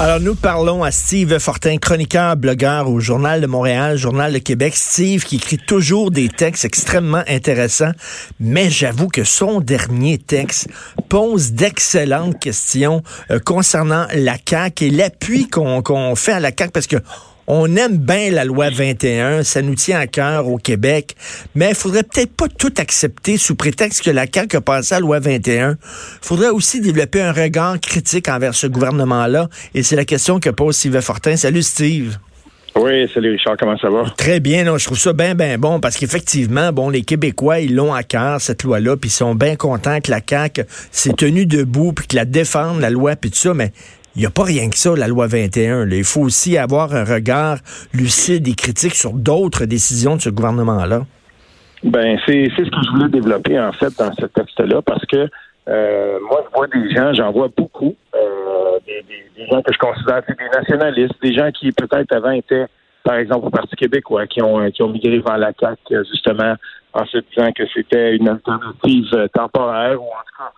Alors, nous parlons à Steve Fortin, chroniqueur, blogueur au Journal de Montréal, Journal de Québec. Steve qui écrit toujours des textes extrêmement intéressants, mais j'avoue que son dernier texte pose d'excellentes questions euh, concernant la CAQ et l'appui qu'on fait à la CAQ parce que on aime bien la loi 21, ça nous tient à cœur au Québec, mais il faudrait peut-être pas tout accepter sous prétexte que la CAQ a passé à la loi 21. Il faudrait aussi développer un regard critique envers ce gouvernement-là, et c'est la question que pose Steve Fortin. Salut Steve. Oui, salut Richard, comment ça va? Très bien, non, je trouve ça bien, bien bon, parce qu'effectivement, bon, les Québécois, ils l'ont à cœur, cette loi-là, puis ils sont bien contents que la CAQ s'est tenue debout, puis que la défende, la loi, puis tout ça, mais il n'y a pas rien que ça, la loi 21. Il faut aussi avoir un regard lucide et critique sur d'autres décisions de ce gouvernement-là. Ben, c'est ce que je voulais développer, en fait, dans ce texte-là, parce que euh, moi, je vois des gens, j'en vois beaucoup, euh, des, gens que je considère des nationalistes, des gens qui peut-être avant étaient, par exemple, au Parti québécois, qui ont, qui ont migré vers la CAQ, justement, en se disant que c'était une alternative temporaire, ou en tout cas,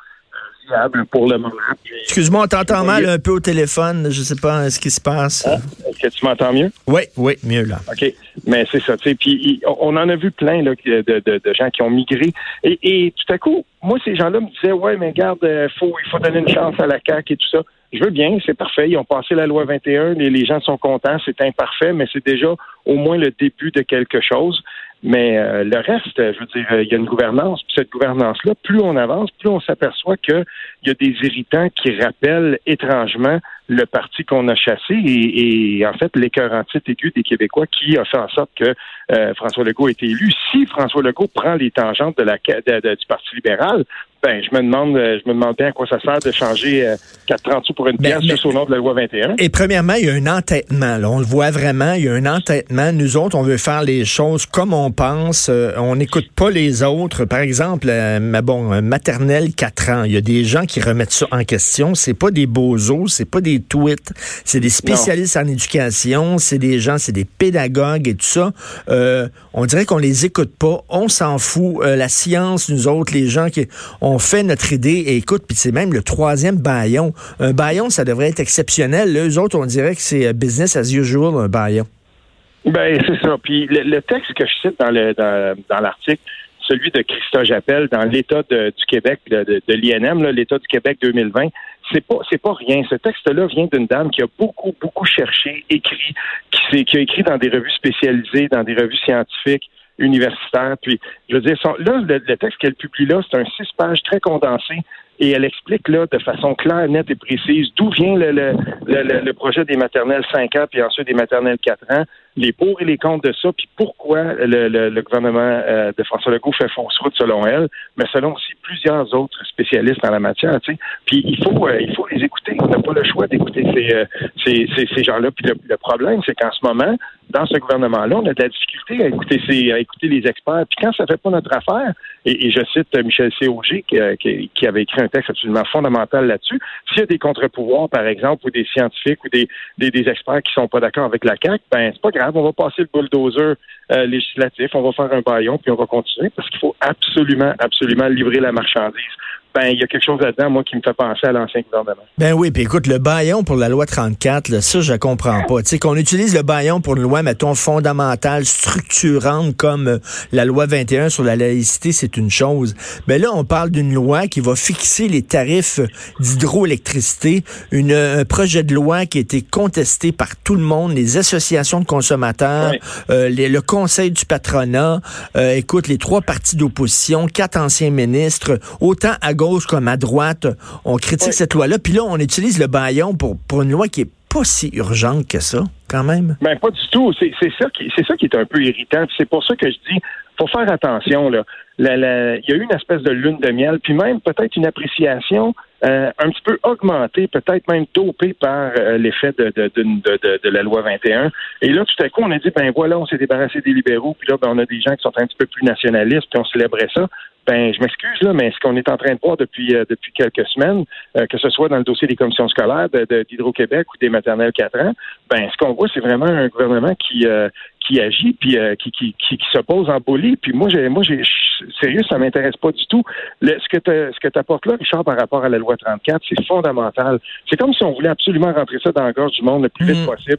pour le moment. Excuse-moi, on t'entend mal un peu au téléphone. Je sais pas ce qui se passe. Ah, est-ce que tu m'entends mieux? Oui, oui, mieux là. OK. Mais c'est ça. Puis on en a vu plein là, de, gens qui ont migré. Et, tout à coup, moi, ces gens-là me disaient Ouais, mais regarde, euh, faut, il faut donner une chance à la CAQ et tout ça. Je veux bien, c'est parfait. Ils ont passé la loi 21, et les gens sont contents, c'est imparfait, mais c'est déjà au moins le début de quelque chose. Mais euh, le reste, je veux dire, il y a une gouvernance. Puis cette gouvernance-là, plus on avance, plus on s'aperçoit qu'il y a des irritants qui rappellent étrangement le parti qu'on a chassé et, en fait l'écœur titre aigu des Québécois qui a fait en sorte que euh, François Legault ait été élu. Si François Legault prend les tangentes de la du Parti libéral, ben je me demande euh, je me demande bien à quoi ça sert de changer euh, 4,30 sous pour une ben, pièce juste au nom de la loi 21. Et premièrement, il y a un entêtement. Là. On le voit vraiment, il y a un entêtement. Nous autres, on veut faire les choses comme on pense. Euh, on n'écoute pas les autres. Par exemple, mais bon, maternelle 4 ans. Il y a des gens qui remettent ça en question. C'est pas des bozos, c'est pas des tweets, c'est des spécialistes en éducation, c'est des gens, c'est des pédagogues et tout ça. Euh, on dirait qu'on les écoute pas, on s'en fout. Euh, la science, nous autres, les gens qui ont fait notre idée, et écoute, puis c'est même le troisième baillon. Un baillon, ça devrait être exceptionnel. Là, eux autres, on dirait que c'est euh, business as usual, un baillon. Ben, c'est ça. Puis le, texte que je cite dans le dans, l'article, celui de Christophe Jappel dans l'État du Québec, de, de l'INM, l'État du Québec 2020, c'est pas c'est pas rien. Ce texte-là vient d'une dame qui a beaucoup beaucoup cherché, écrit, qui, qui a écrit dans des revues spécialisées, dans des revues scientifiques universitaires. Puis, je veux dire, là, le, texte qu'elle publie là, c'est un six pages très condensé et elle explique là de façon claire, nette et précise d'où vient le, projet des maternelles 5 ans puis ensuite des maternelles 4 ans, les pour et les contre de ça, puis pourquoi le, gouvernement euh, de François Legault fait fausse route selon elle, mais selon aussi plusieurs autres spécialistes en la matière. Puis il faut euh, il faut les écouter. On n'a pas le choix d'écouter ces, euh, ces, ces, gens-là. Puis le, problème, c'est qu'en ce moment, dans ce gouvernement-là, on a de la difficulté à écouter ces, à écouter les experts. Puis quand ça fait pas notre affaire, et, je cite Michel C. qui, qui, qui avait écrit un texte absolument fondamental là-dessus. S'il y a des contre-pouvoirs, par exemple, ou des scientifiques ou des, des, experts qui sont pas d'accord avec la CAQ, ben c'est pas grave, on va passer le bulldozer euh, législatif, on va faire un baillon, puis on va continuer, parce qu'il faut absolument, absolument livrer la marchandise ben il y a quelque chose là-dedans, moi, qui me fait penser à l'ancien gouvernement. Ben oui, puis écoute, le baillon pour la loi 34, là, ça, je comprends pas. Tu sais, qu'on utilise le baillon pour une loi, mettons, fondamentale, structurante, comme euh, la loi 21 sur la laïcité, c'est une chose. Mais ben là, on parle d'une loi qui va fixer les tarifs d'hydroélectricité, une, un projet de loi qui a été contesté par tout le monde, les associations de consommateurs, euh, le conseil du patronat, euh, écoute, les trois partis d'opposition, quatre anciens ministres, autant à gauche comme à droite, on critique cette loi-là. Puis là, on utilise le baillon pour, pour une loi qui est pas si urgente que ça, quand même. Ben, pas du tout. C'est ça, qui, ça qui est un peu irritant. C'est pour ça que je dis, faut faire attention. Là. Il y a eu une espèce de lune de miel, puis même peut-être une appréciation euh, un petit peu augmentée, peut-être même dopée par euh, l'effet de, de, de, de, la loi 21. Et là, tout à coup, on a dit, ben voilà, on s'est débarrassé des libéraux, puis là, ben, on a des gens qui sont un petit peu plus nationalistes, puis on célébrait ça. Ben je m'excuse là, mais ce qu'on est en train de voir depuis euh, depuis quelques semaines, euh, que ce soit dans le dossier des commissions scolaires d'Hydro-Québec ou des maternelles 4 ans, ben ce qu'on voit, c'est vraiment un gouvernement qui euh, qui agit puis qui, qui, qui, qui s'oppose en bolie. Puis moi, j'ai moi j'ai sérieux, ça m'intéresse pas du tout. Le, ce que ce que tu apportes là, Richard, par rapport à la loi 34, c'est fondamental. C'est comme si on voulait absolument rentrer ça dans la gorge du monde le plus vite mm. possible.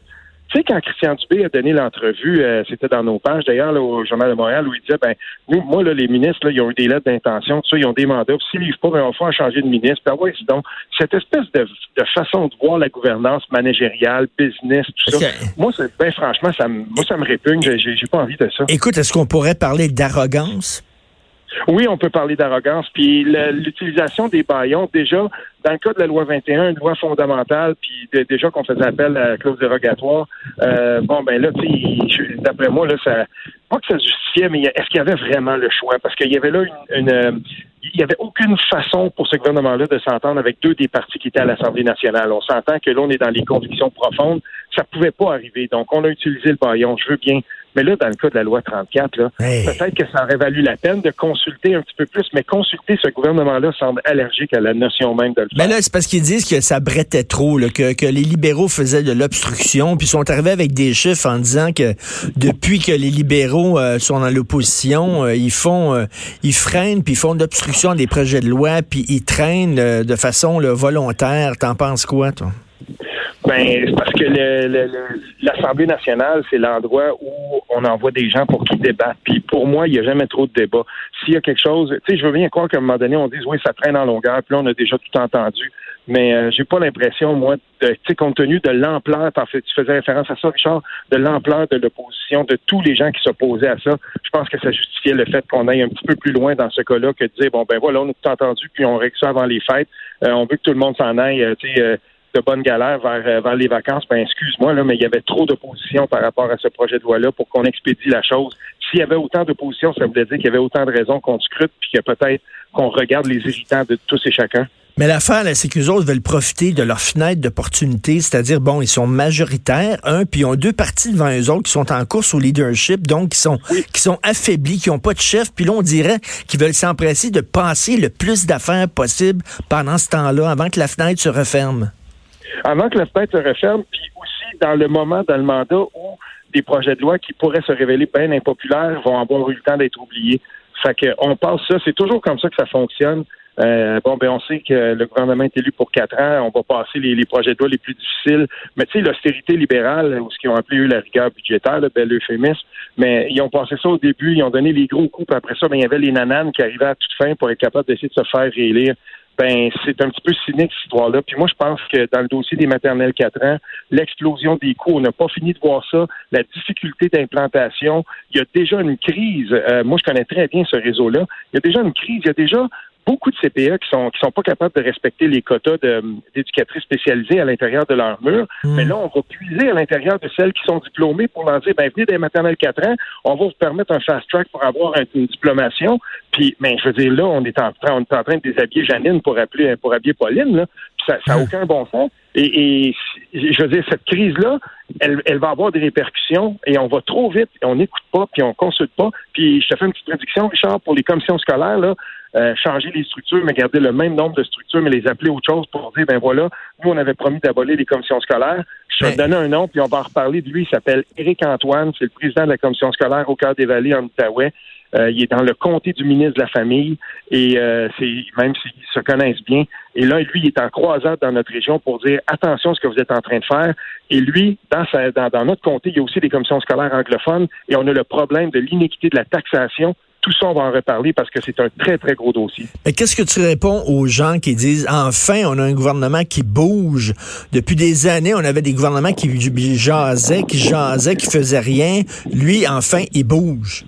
Tu sais, quand Christian Dubé a donné l'entrevue, euh, c'était dans nos pages d'ailleurs au Journal de Montréal, où il disait, ben, nous, moi, là, les ministres, là, ils ont eu des lettres d'intention, tout ça, ils ont des mandats. S'ils livrent pas, ben, on va changer de ministre. Ben ouais, donc, cette espèce de, façon de voir la gouvernance managériale, business, tout ça, moi, ben, franchement, ça me, moi, ça me répugne. J'ai pas envie de ça. Écoute, est-ce qu'on pourrait parler d'arrogance? Oui, on peut parler d'arrogance. Puis l'utilisation des baillons, déjà, dans le cas de la loi 21, une loi fondamentale, puis déjà qu'on faisait appel à la clause dérogatoire, euh, bon, ben là, d'après moi, là, ça, pas que ça justifiait, mais est-ce qu'il y avait vraiment le choix? Parce qu'il y avait là une, une il n'y avait aucune façon pour ce gouvernement-là de s'entendre avec deux des partis qui étaient à l'Assemblée nationale. On s'entend que là, on est dans les convictions profondes. Ça ne pouvait pas arriver. Donc, on a utilisé le baillon. Je veux bien. Mais là, dans le cas de la loi 34, là, peut-être que ça aurait valu la peine de consulter un petit peu plus, mais consulter ce gouvernement-là semble allergique à la notion même de le faire. Mais là, c'est parce qu'ils disent que ça brettait trop, que, que les libéraux faisaient de l'obstruction, puis sont arrivés avec des chiffres en disant que depuis que les libéraux euh, sont dans l'opposition, euh, ils font, euh, ils freinent, puis ils font de l'obstruction des projets de loi, puis ils traînent euh, de façon volontaire. T'en penses quoi, toi? Ben, c'est parce que l'Assemblée nationale, c'est l'endroit où on envoie des gens pour qu'ils débattent. Puis pour moi, il n'y a jamais trop de débat. S'il y a quelque chose, tu sais, je veux bien croire qu'à un moment donné, on dise oui, ça traîne en longueur, puis là, on a déjà tout entendu mais euh, j'ai pas l'impression, moi, de, compte tenu de l'ampleur, fait, tu faisais référence à ça, Richard, de l'ampleur de l'opposition, de tous les gens qui s'opposaient à ça, je pense que ça justifiait le fait qu'on aille un petit peu plus loin dans ce cas-là que de dire, bon, ben voilà, on a tout entendu, puis on règle ça avant les fêtes, euh, on veut que tout le monde s'en aille, euh, tu sais, de bonne galère vers, vers les vacances, ben excuse-moi, là, mais il y avait trop d'opposition par rapport à ce projet de loi-là pour qu'on expédie la chose. S'il y avait autant d'opposition, ça voulait dire qu'il y avait autant de raisons qu'on scrute, puis que peut-être qu'on regarde les irritants de tous et chacun. Mais l'affaire, c'est qu'eux autres veulent profiter de leur fenêtre d'opportunité, c'est-à-dire, bon, ils sont majoritaires, un, puis ils ont deux partis devant eux autres qui sont en course au leadership, donc qui sont, qui sont affaiblis, qui n'ont pas de chef, puis là, on dirait qu'ils veulent s'empresser de passer le plus d'affaires possible pendant ce temps-là, avant que la fenêtre se referme. Avant que la fenêtre se referme, puis aussi dans le moment, dans le mandat où des projets de loi qui pourraient se révéler bien impopulaires vont avoir eu le temps d'être oubliés. Fait qu'on passe ça, c'est toujours comme ça que ça fonctionne. Euh, bon, ben on sait que le gouvernement est élu pour quatre ans. On va passer les, projets de loi les plus difficiles. Mais tu sais, l'austérité libérale, ou ce qu'ils ont appelé eux la rigueur budgétaire, le bel euphémisme, mais ils ont passé ça au début, ils ont donné les gros coups, puis après ça, ben, il y avait les nananes qui arrivaient à toute fin pour être capables d'essayer de se faire réélire ben c'est un petit peu cynique cette histoire-là. Puis moi, je pense que dans le dossier des maternelles 4 ans, l'explosion des coûts, on n'a pas fini de voir ça, la difficulté d'implantation, il y a déjà une crise. Euh, moi, je connais très bien ce réseau-là. Il y a déjà une crise, il y a déjà beaucoup de CPE qui sont qui sont pas capables de respecter les quotas d'éducatrices spécialisées à l'intérieur de leur mur. Hmm. Mais là, on va puiser à l'intérieur de celles qui sont diplômées pour leur dire, ben venez des maternelles 4 ans, on va vous permettre un fast track pour avoir une diplomation. Puis, ben, je veux dire, là, on est en train, on est en train de déshabiller Janine pour appeler pour habiller Pauline. Là. ça n'a hmm. aucun bon sens. Et, et, je veux dire, cette crise-là, elle, elle, va avoir des répercussions et on va trop vite, et on n'écoute pas, puis on consulte pas. Puis je te fais une petite prédiction, Richard, pour les commissions scolaires, là, euh, changer les structures, mais garder le même nombre de structures, mais les appeler autre chose pour dire, ben voilà, nous, on avait promis d'abolir les commissions scolaires. Je vais te donner un nom, puis on va en reparler de lui. Il s'appelle Éric Antoine, c'est le président de la commission scolaire au cœur des vallées en Outaouais. Euh, il est dans le comté du ministre de la Famille et euh, c'est même s'ils se connaissent bien. Et là, lui, il est en croisade dans notre région pour dire attention à ce que vous êtes en train de faire. Et lui, dans, sa, dans, dans notre comté, il y a aussi des commissions scolaires anglophones et on a le problème de l'inéquité de la taxation tout ça, on va en reparler parce que c'est un très, très gros dossier. Qu'est-ce que tu réponds aux gens qui disent, enfin, on a un gouvernement qui bouge. Depuis des années, on avait des gouvernements qui jasaient, qui jasaient, qui faisaient rien. Lui, enfin, il bouge.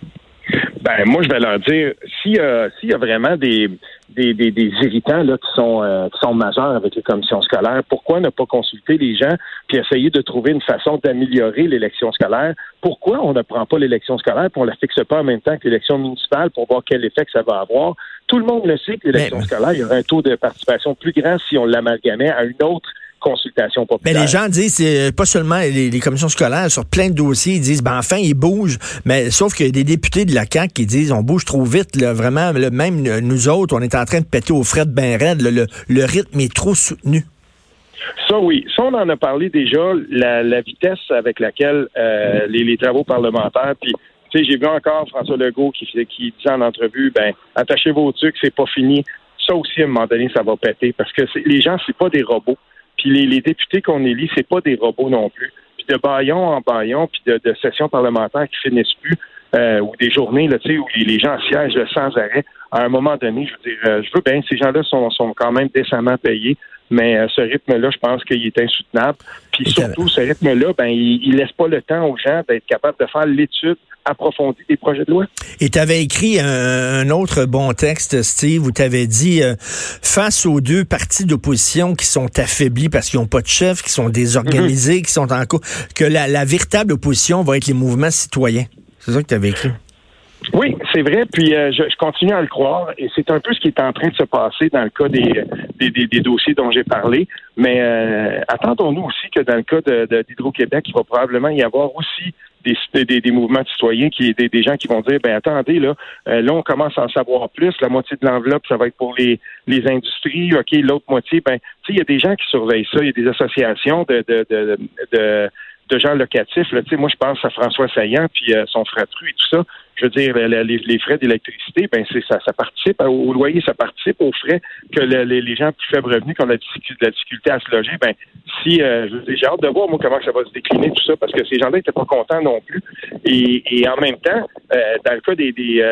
Ben, moi, je vais leur dire, s'il y a vraiment des, des, des, des, irritants là, qui, sont, euh, qui sont majeurs avec les commissions scolaires. Pourquoi ne pas consulter les gens puis essayer de trouver une façon d'améliorer l'élection scolaire? Pourquoi on ne prend pas l'élection scolaire et on ne la fixe pas en même temps que l'élection municipale pour voir quel effet que ça va avoir? Tout le monde le sait que l'élection scolaire, il y aurait un taux de participation plus grand si on l'amalgamait à une autre consultation populaire. Mais les gens disent, c'est pas seulement les, commissions scolaires, sur plein de dossiers, ils disent, ben enfin, ils bougent. Mais sauf qu'il y a des députés de la CAQ qui disent, on bouge trop vite, là, vraiment. même nous autres, on est en train de péter aux frais de ben raide. le rythme est trop soutenu. Ça, oui. Ça, on en a parlé déjà, la, vitesse avec laquelle euh, les, travaux parlementaires, puis tu sais, j'ai vu encore François Legault qui, qui disait en entrevue, ben, attachez vos trucs, c'est pas fini. Ça aussi, à un moment donné, ça va péter parce que les gens, c'est pas des robots. Puis les, députés qu'on élit, c'est pas des robots non plus. Puis de baillon en baillon, puis de, sessions parlementaires qui finissent plus, euh, ou des journées là, où les, gens siègent sans arrêt, à un moment donné, je veux dire, euh, je veux bien, ces gens-là sont, sont quand même décemment payés. Mais euh, ce rythme-là, je pense qu'il est insoutenable. Puis surtout, ce rythme-là, ben, il, ne laisse pas le temps aux gens d'être capables de faire l'étude approfondie des projets de loi. Et tu avais écrit un, autre bon texte, Steve, où tu avais dit, euh, face aux deux partis d'opposition qui sont affaiblis parce qu'ils n'ont pas de chef, qui sont désorganisés, qui sont en cours, que la, la véritable opposition va être les mouvements citoyens. C'est ça que tu avais écrit. Oui, c'est vrai. Puis euh, je, continue à le croire, et c'est un peu ce qui est en train de se passer dans le cas des, des, dossiers dont j'ai parlé. Mais euh, attendons-nous aussi que dans le cas d'Hydro-Québec, il va probablement y avoir aussi des, des, des, mouvements de citoyens, qui, des, des gens qui vont dire, ben attendez, là, euh, là, on commence à en savoir plus. La moitié de l'enveloppe, ça va être pour les, les industries. OK, l'autre moitié, ben, tu sais, il y a des gens qui surveillent ça. Il y a des associations de, de, de, de de gens locatifs. Là. Moi, je pense à François Saillant, puis euh, son fratru et tout ça. Je veux dire, les, frais d'électricité, ben c'est ça, ça participe au loyer, ça participe aux frais que les, gens plus faibles revenus qui ont la difficulté, à se loger. Ben si euh, j'ai hâte de voir moi comment ça va se décliner tout ça, parce que ces gens-là n'étaient pas contents non plus. Et, en même temps, euh, dans le cas des des,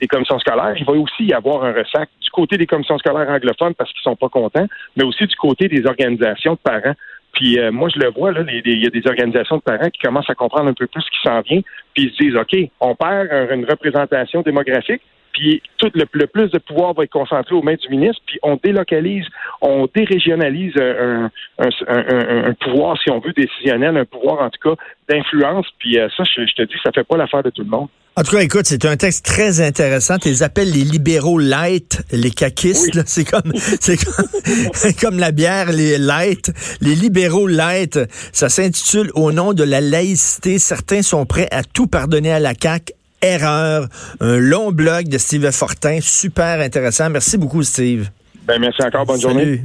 des commissions scolaires, il va aussi y avoir un ressac du côté des commissions scolaires anglophones parce qu'ils sont pas contents, mais aussi du côté des organisations de parents. Puis euh, moi, je le vois, là, il y a des organisations de parents qui commencent à comprendre un peu plus ce qui s'en vient, puis ils se disent, OK, on perd une représentation démographique, puis tout le, plus de pouvoir va être concentré aux mains du ministre, puis on délocalise, on dérégionalise un, pouvoir, si on veut, décisionnel, un pouvoir en tout cas d'influence, puis euh, ça, je, te dis, ça fait pas l'affaire de tout le monde. En tout cas, écoute, c'est un texte très intéressant. Tu les appelles les libéraux light, les caquistes. C'est comme, c'est comme, la bière, les light. Les libéraux light, ça s'intitule Au nom de la laïcité. Certains sont prêts à tout pardonner à la CAQ. Erreur. Un long blog de Steve Fortin. Super intéressant. Merci beaucoup, Steve. Ben, merci encore. Bonne journée.